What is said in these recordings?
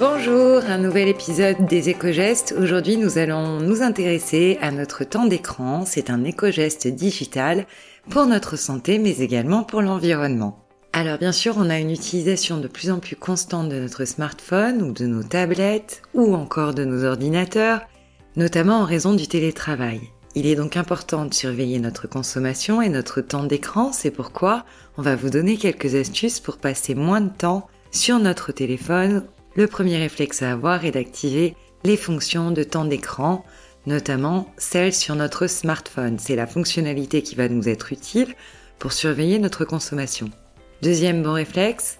Bonjour, un nouvel épisode des éco-gestes. Aujourd'hui, nous allons nous intéresser à notre temps d'écran. C'est un éco-geste digital pour notre santé, mais également pour l'environnement. Alors bien sûr, on a une utilisation de plus en plus constante de notre smartphone ou de nos tablettes ou encore de nos ordinateurs, notamment en raison du télétravail. Il est donc important de surveiller notre consommation et notre temps d'écran, c'est pourquoi on va vous donner quelques astuces pour passer moins de temps sur notre téléphone. Le premier réflexe à avoir est d'activer les fonctions de temps d'écran, notamment celles sur notre smartphone. C'est la fonctionnalité qui va nous être utile pour surveiller notre consommation. Deuxième bon réflexe,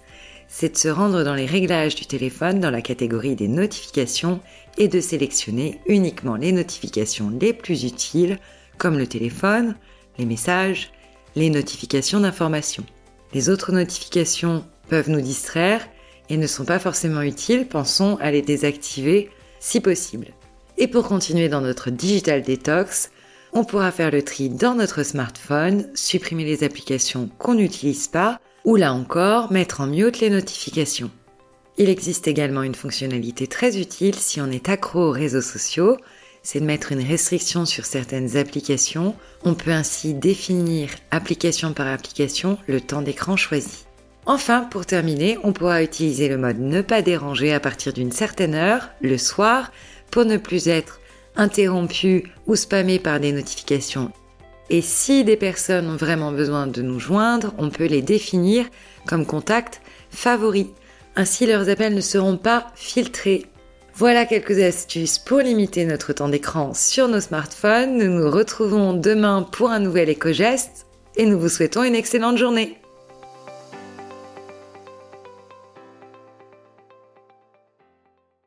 c'est de se rendre dans les réglages du téléphone dans la catégorie des notifications et de sélectionner uniquement les notifications les plus utiles comme le téléphone, les messages, les notifications d'information. Les autres notifications peuvent nous distraire et ne sont pas forcément utiles, pensons à les désactiver si possible. Et pour continuer dans notre digital detox, on pourra faire le tri dans notre smartphone, supprimer les applications qu'on n'utilise pas, ou là encore mettre en mute les notifications. Il existe également une fonctionnalité très utile si on est accro aux réseaux sociaux, c'est de mettre une restriction sur certaines applications. On peut ainsi définir application par application le temps d'écran choisi. Enfin, pour terminer, on pourra utiliser le mode ne pas déranger à partir d'une certaine heure, le soir, pour ne plus être interrompu ou spammé par des notifications. Et si des personnes ont vraiment besoin de nous joindre, on peut les définir comme contact favoris. Ainsi, leurs appels ne seront pas filtrés. Voilà quelques astuces pour limiter notre temps d'écran sur nos smartphones. Nous nous retrouvons demain pour un nouvel éco-geste et nous vous souhaitons une excellente journée.